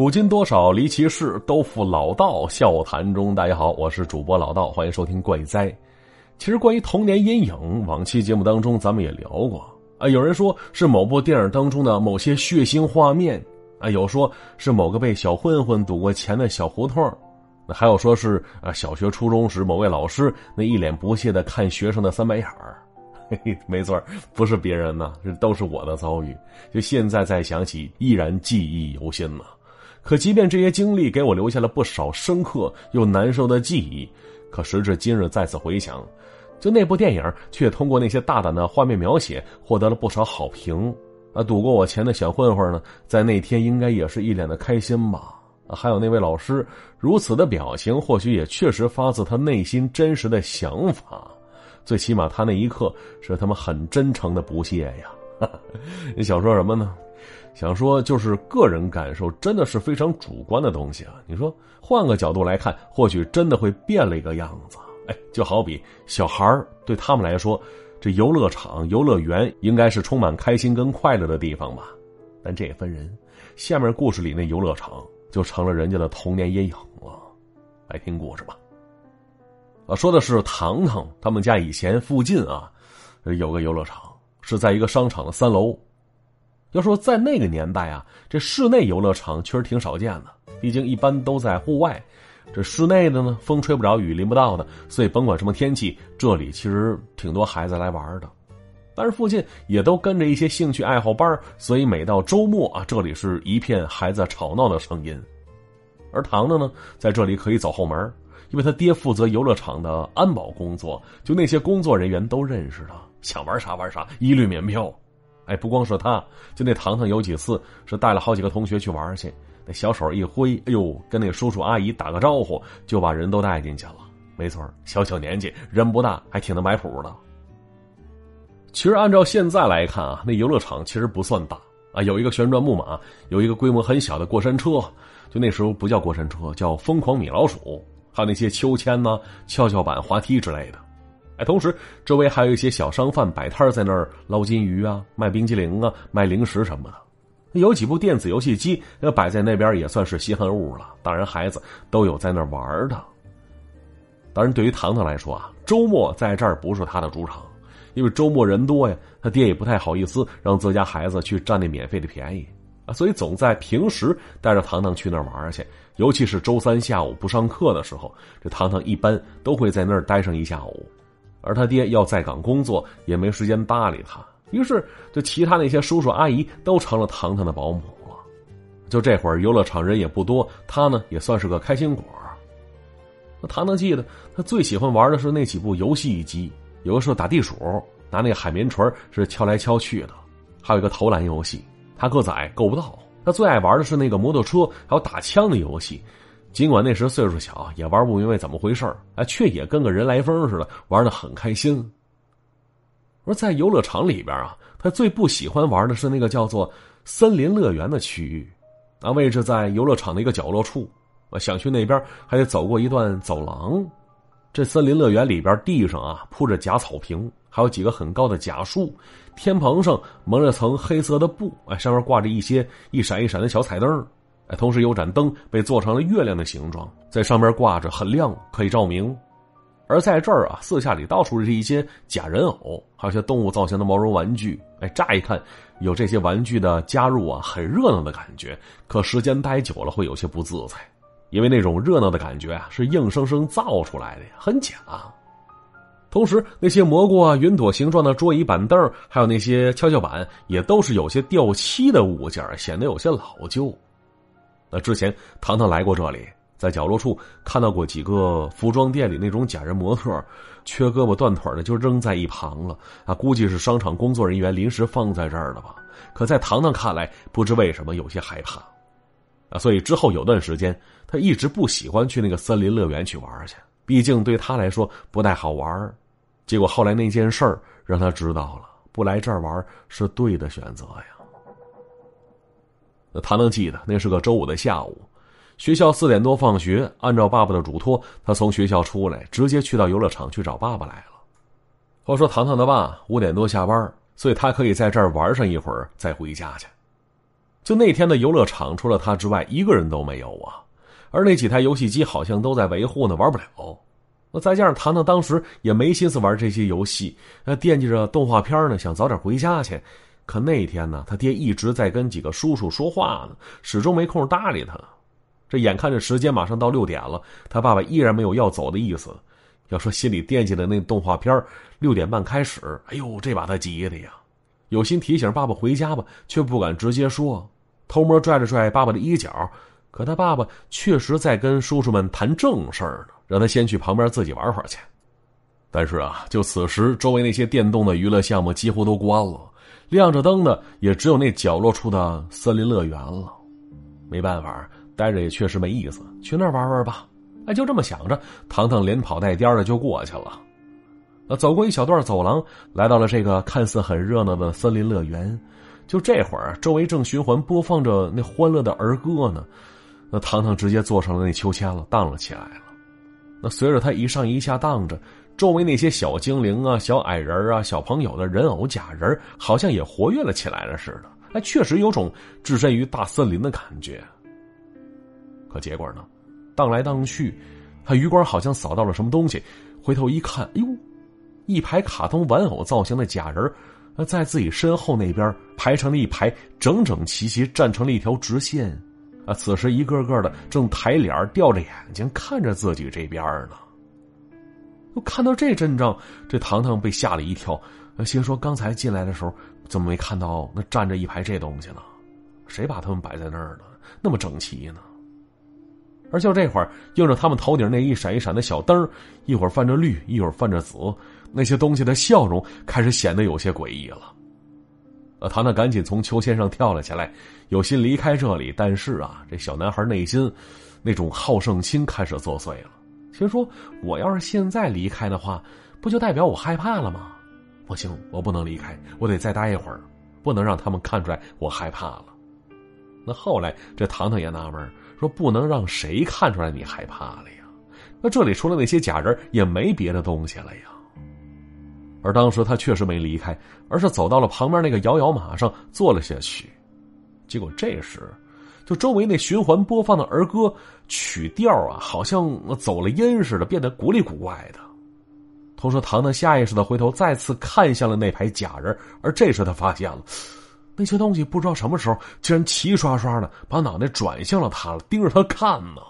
古今多少离奇事，都付老道笑谈中。大家好，我是主播老道，欢迎收听《怪哉》。其实关于童年阴影，往期节目当中咱们也聊过啊。有人说是某部电影当中的某些血腥画面啊，有说是某个被小混混赌过钱的小胡同还有说是啊小学初中时某位老师那一脸不屑的看学生的三白眼儿。嘿嘿，没错，不是别人呢，这都是我的遭遇。就现在再想起，依然记忆犹新呢。可即便这些经历给我留下了不少深刻又难受的记忆，可时至今日再次回想，就那部电影却通过那些大胆的画面描写获得了不少好评。啊，赌过我钱的小混混呢，在那天应该也是一脸的开心吧？啊，还有那位老师如此的表情，或许也确实发自他内心真实的想法。最起码他那一刻是他们很真诚的不屑呀。你想说什么呢？想说，就是个人感受真的是非常主观的东西啊！你说换个角度来看，或许真的会变了一个样子。哎，就好比小孩对他们来说，这游乐场、游乐园应该是充满开心跟快乐的地方吧？但这也分人。下面故事里那游乐场就成了人家的童年阴影了。来听故事吧。啊，说的是糖糖他们家以前附近啊，有个游乐场，是在一个商场的三楼。要说在那个年代啊，这室内游乐场确实挺少见的，毕竟一般都在户外。这室内的呢，风吹不着，雨淋不到的，所以甭管什么天气，这里其实挺多孩子来玩的。但是附近也都跟着一些兴趣爱好班，所以每到周末啊，这里是一片孩子吵闹的声音。而糖糖呢，在这里可以走后门，因为他爹负责游乐场的安保工作，就那些工作人员都认识他，想玩啥玩啥，一律免票。哎，不光是他，就那糖糖有几次是带了好几个同学去玩去，那小手一挥，哎呦，跟那叔叔阿姨打个招呼，就把人都带进去了。没错，小小年纪，人不大，还挺能摆谱的。其实按照现在来看啊，那游乐场其实不算大啊，有一个旋转木马，有一个规模很小的过山车，就那时候不叫过山车，叫疯狂米老鼠，还有那些秋千呢、跷跷板、滑梯之类的。哎，同时周围还有一些小商贩摆摊在那儿捞金鱼啊，卖冰激凌啊，卖零食什么的。有几部电子游戏机要摆在那边也算是稀罕物了。当然，孩子都有在那玩的。当然，对于糖糖来说啊，周末在这儿不是他的主场，因为周末人多呀，他爹也不太好意思让自家孩子去占那免费的便宜所以总在平时带着糖糖去那儿玩去。尤其是周三下午不上课的时候，这糖糖一般都会在那儿待上一下午。而他爹要在岗工作，也没时间搭理他。于是，就其他那些叔叔阿姨都成了糖糖的保姆了。就这会儿，游乐场人也不多，他呢也算是个开心果。那糖糖记得，他最喜欢玩的是那几部游戏机，有的时候打地鼠，拿那个海绵锤是敲来敲去的；还有一个投篮游戏，他个子矮够不到。他最爱玩的是那个摩托车，还有打枪的游戏。尽管那时岁数小，也玩不明白怎么回事哎，却也跟个人来疯似的，玩的很开心。而在游乐场里边啊，他最不喜欢玩的是那个叫做森林乐园的区域，啊，位置在游乐场的一个角落处，啊，想去那边还得走过一段走廊。这森林乐园里边地上啊铺着假草坪，还有几个很高的假树，天棚上蒙着层黑色的布，哎，上面挂着一些一闪一闪的小彩灯。哎同时有盏灯被做成了月亮的形状，在上面挂着，很亮，可以照明。而在这儿啊，四下里到处是一些假人偶，还有些动物造型的毛绒玩具。哎，乍一看有这些玩具的加入啊，很热闹的感觉。可时间待久了会有些不自在，因为那种热闹的感觉啊，是硬生生造出来的呀，很假。同时，那些蘑菇啊、云朵形状的桌椅板凳，还有那些跷跷板，也都是有些掉漆的物件，显得有些老旧。那之前，糖糖来过这里，在角落处看到过几个服装店里那种假人模特，缺胳膊断腿的就扔在一旁了啊！估计是商场工作人员临时放在这儿的吧。可在糖糖看来，不知为什么有些害怕啊，所以之后有段时间，他一直不喜欢去那个森林乐园去玩去，毕竟对他来说不太好玩。结果后来那件事儿让他知道了，不来这儿玩是对的选择呀。他能记得，那是个周五的下午，学校四点多放学。按照爸爸的嘱托，他从学校出来，直接去到游乐场去找爸爸来了。话说，糖糖的爸五点多下班，所以他可以在这儿玩上一会儿，再回家去。就那天的游乐场，除了他之外，一个人都没有啊。而那几台游戏机好像都在维护呢，玩不了。那再加上糖糖当时也没心思玩这些游戏，那惦记着动画片呢，想早点回家去。可那天呢，他爹一直在跟几个叔叔说话呢，始终没空搭理他。这眼看着时间马上到六点了，他爸爸依然没有要走的意思。要说心里惦记的那动画片六点半开始，哎呦，这把他急的呀！有心提醒爸爸回家吧，却不敢直接说，偷摸拽了拽爸爸的衣角。可他爸爸确实在跟叔叔们谈正事儿呢，让他先去旁边自己玩会儿去。但是啊，就此时，周围那些电动的娱乐项目几乎都关了，亮着灯的也只有那角落处的森林乐园了。没办法，待着也确实没意思，去那儿玩玩吧。哎，就这么想着，糖糖连跑带颠的就过去了。走过一小段走廊，来到了这个看似很热闹的森林乐园。就这会儿，周围正循环播放着那欢乐的儿歌呢。那糖糖直接坐上了那秋千了，荡了起来了。那随着他一上一下荡着，周围那些小精灵啊、小矮人啊、小朋友的人偶假人，好像也活跃了起来了似的。哎，确实有种置身于大森林的感觉。可结果呢，荡来荡去，他余光好像扫到了什么东西，回头一看，哎呦，一排卡通玩偶造型的假人，在自己身后那边排成了一排，整整齐齐站成了一条直线。啊！此时一个个的正抬脸吊着眼睛看着自己这边呢。看到这阵仗，这糖糖被吓了一跳，心说：刚才进来的时候怎么没看到那站着一排这东西呢？谁把他们摆在那儿呢？那么整齐呢？而就这会儿，映着他们头顶那一闪一闪的小灯，一会儿泛着绿，一会儿泛着紫，那些东西的笑容开始显得有些诡异了。呃，糖糖赶紧从秋千上跳了起来，有心离开这里，但是啊，这小男孩内心那种好胜心开始作祟了。心说：我要是现在离开的话，不就代表我害怕了吗？不行，我不能离开，我得再待一会儿，不能让他们看出来我害怕了。那后来，这糖糖也纳闷，说：不能让谁看出来你害怕了呀？那这里除了那些假人，也没别的东西了呀。而当时他确实没离开，而是走到了旁边那个摇摇马上坐了下去。结果这时，就周围那循环播放的儿歌曲调啊，好像走了音似的，变得古里古怪的。同时，糖糖下意识的回头再次看向了那排假人，而这时他发现了，那些东西不知道什么时候竟然齐刷刷的把脑袋转向了他了，盯着他看呢。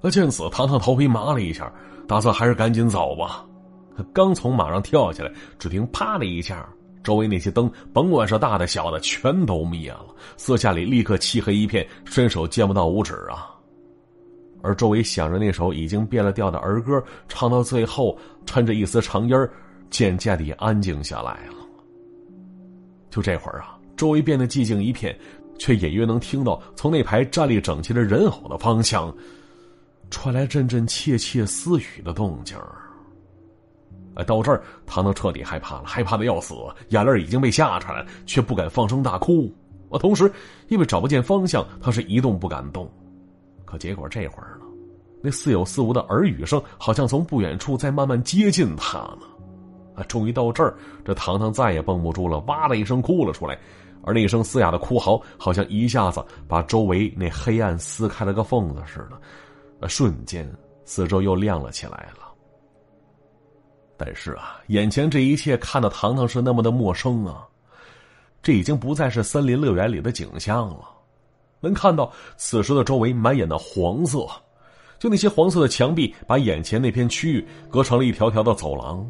那见此，糖糖头皮麻了一下，打算还是赶紧走吧。他刚从马上跳下来，只听“啪”的一下，周围那些灯，甭管是大的小的，全都灭了。四下里立刻漆黑一片，伸手见不到五指啊！而周围响着那首已经变了调的儿歌，唱到最后，趁着一丝长音渐渐的安静下来了。就这会儿啊，周围变得寂静一片，却隐约能听到从那排站立整齐的人偶的方向，传来阵阵窃窃私语的动静儿。哎，到这儿，糖糖彻底害怕了，害怕的要死，眼泪已经被吓出来，却不敢放声大哭。我同时，因为找不见方向，他是一动不敢动。可结果这会儿呢，那似有似无的耳语声，好像从不远处在慢慢接近他呢。啊，终于到这儿，这糖糖再也绷不住了，哇的一声哭了出来，而那一声嘶哑的哭嚎，好像一下子把周围那黑暗撕开了个缝子似的。啊，瞬间，四周又亮了起来了。但是啊，眼前这一切看到糖糖是那么的陌生啊！这已经不再是森林乐园里的景象了。能看到此时的周围满眼的黄色，就那些黄色的墙壁把眼前那片区域隔成了一条条的走廊。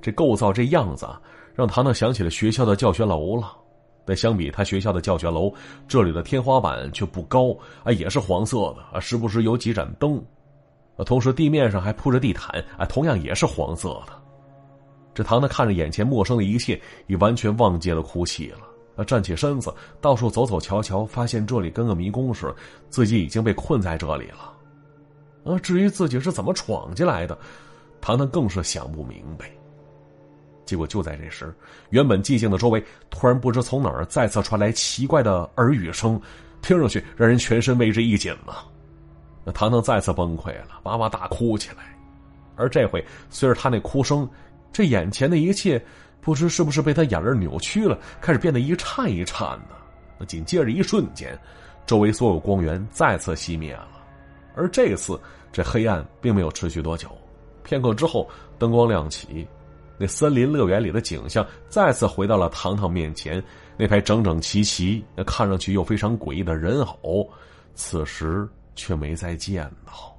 这构造这样子，让糖糖想起了学校的教学楼了。但相比他学校的教学楼，这里的天花板却不高啊，也是黄色的啊，时不时有几盏灯，啊，同时地面上还铺着地毯啊，同样也是黄色的。这糖糖看着眼前陌生的一切，已完全忘记了哭泣了。啊，站起身子，到处走走瞧瞧，发现这里跟个迷宫似的，自己已经被困在这里了。啊，至于自己是怎么闯进来的，糖糖更是想不明白。结果就在这时，原本寂静的周围突然不知从哪儿再次传来奇怪的耳语声，听上去让人全身为之一紧呢。那糖糖再次崩溃了，哇哇大哭起来。而这回，随着他那哭声。这眼前的一切，不知是不是被他眼泪扭曲了，开始变得一颤一颤的。那紧接着一瞬间，周围所有光源再次熄灭了。而这次，这黑暗并没有持续多久。片刻之后，灯光亮起，那森林乐园里的景象再次回到了糖糖面前。那排整整齐齐、那看上去又非常诡异的人偶，此时却没再见到。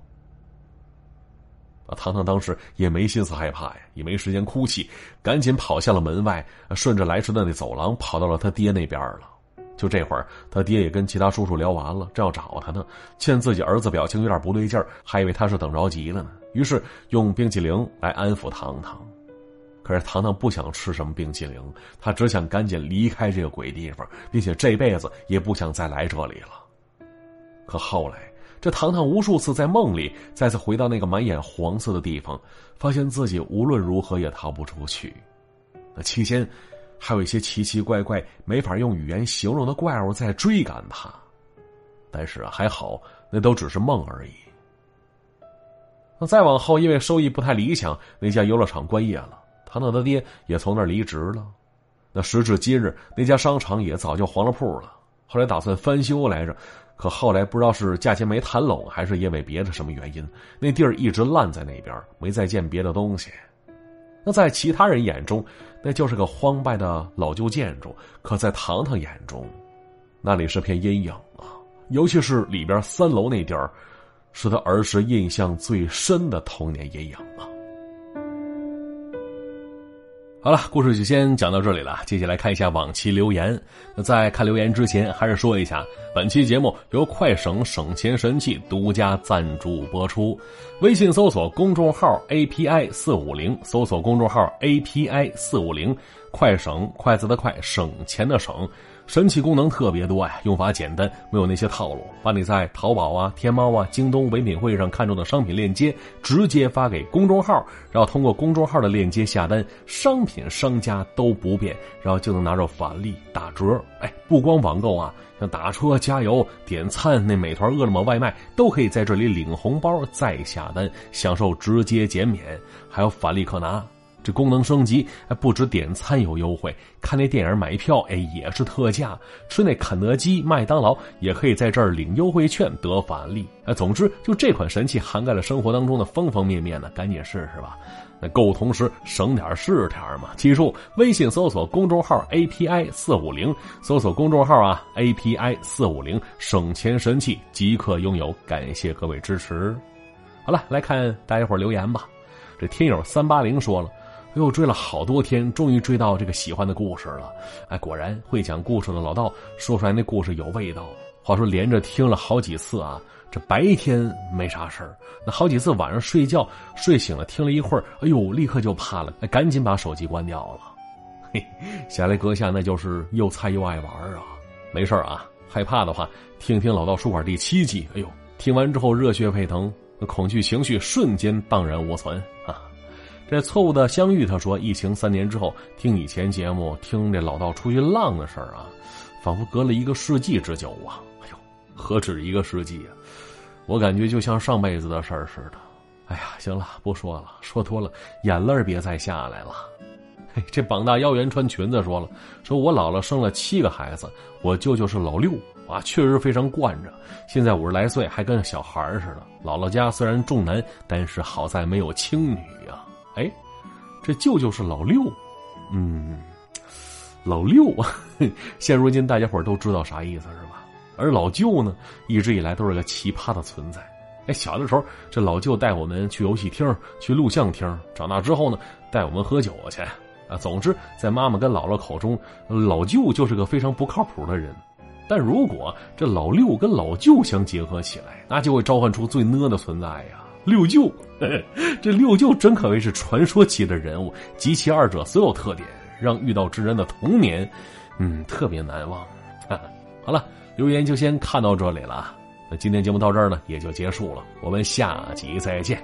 啊，糖糖当时也没心思害怕呀，也没时间哭泣，赶紧跑向了门外，顺着来时的那走廊跑到了他爹那边了。就这会儿，他爹也跟其他叔叔聊完了，正要找他呢，见自己儿子表情有点不对劲儿，还以为他是等着急了呢，于是用冰淇淋来安抚糖糖。可是糖糖不想吃什么冰淇淋，他只想赶紧离开这个鬼地方，并且这辈子也不想再来这里了。可后来，这糖糖无数次在梦里再次回到那个满眼黄色的地方，发现自己无论如何也逃不出去。那期间。还有一些奇奇怪怪、没法用语言形容的怪物在追赶他，但是还好，那都只是梦而已。那再往后，因为收益不太理想，那家游乐场关业了，糖糖他爹也从那儿离职了。那时至今日，那家商场也早就黄了铺了。后来打算翻修来着，可后来不知道是价钱没谈拢，还是因为别的什么原因，那地儿一直烂在那边，没再建别的东西。那在其他人眼中，那就是个荒败的老旧建筑；可在糖糖眼中，那里是片阴影啊！尤其是里边三楼那地儿，是他儿时印象最深的童年阴影啊！好了，故事就先讲到这里了。接下来看一下往期留言。那在看留言之前，还是说一下，本期节目由快省省钱神器独家赞助播出。微信搜索公众号 API 四五零，搜索公众号 API 四五零，快省筷子的快，省钱的省。神奇功能特别多呀，用法简单，没有那些套路，把你在淘宝啊、天猫啊、京东唯品会上看中的商品链接直接发给公众号，然后通过公众号的链接下单，商品商家都不变，然后就能拿着返利打折。哎，不光网购啊，像打车、加油、点餐，那美团、饿了么外卖都可以在这里领红包再下单，享受直接减免，还有返利可拿。这功能升级，还不止点餐有优惠，看那电影买票，哎，也是特价。吃那肯德基、麦当劳，也可以在这儿领优惠券得返利。哎，总之，就这款神器涵盖了生活当中的方方面面呢，赶紧试试吧。那购物同时省点是点嘛。记住，微信搜索公众号 API 四五零，搜索公众号啊 API 四五零，省钱神器即可拥有。感谢各位支持。好了，来看大家伙留言吧。这听友三八零说了。又追了好多天，终于追到这个喜欢的故事了。哎，果然会讲故事的老道说出来那故事有味道。话说连着听了好几次啊，这白天没啥事儿，那好几次晚上睡觉睡醒了听了一会儿，哎呦，立刻就怕了，哎，赶紧把手机关掉了。嘿，下来阁下那就是又菜又爱玩啊。没事啊，害怕的话听听老道书馆第七集。哎呦，听完之后热血沸腾，恐惧情绪瞬间荡然无存啊。这错误的相遇，他说：“疫情三年之后，听以前节目，听这老道出去浪的事儿啊，仿佛隔了一个世纪之久啊！哎呦，何止一个世纪啊！我感觉就像上辈子的事儿似的。哎呀，行了，不说了，说多了眼泪别再下来了。嘿，这膀大腰圆穿裙子说了，说我姥姥生了七个孩子，我舅舅是老六啊，确实非常惯着。现在五十来岁，还跟小孩似的。姥姥家虽然重男，但是好在没有轻女。”哎，这舅舅是老六，嗯，老六啊，现如今大家伙都知道啥意思是吧？而老舅呢，一直以来都是个奇葩的存在。哎，小的时候这老舅带我们去游戏厅、去录像厅，长大之后呢，带我们喝酒去。啊，总之在妈妈跟姥姥口中，老舅就是个非常不靠谱的人。但如果这老六跟老舅相结合起来，那就会召唤出最呢的存在呀。六舅，这六舅真可谓是传说级的人物，及其二者所有特点，让遇到之人的童年，嗯，特别难忘。好了，留言就先看到这里了。那今天节目到这儿呢，也就结束了。我们下集再见。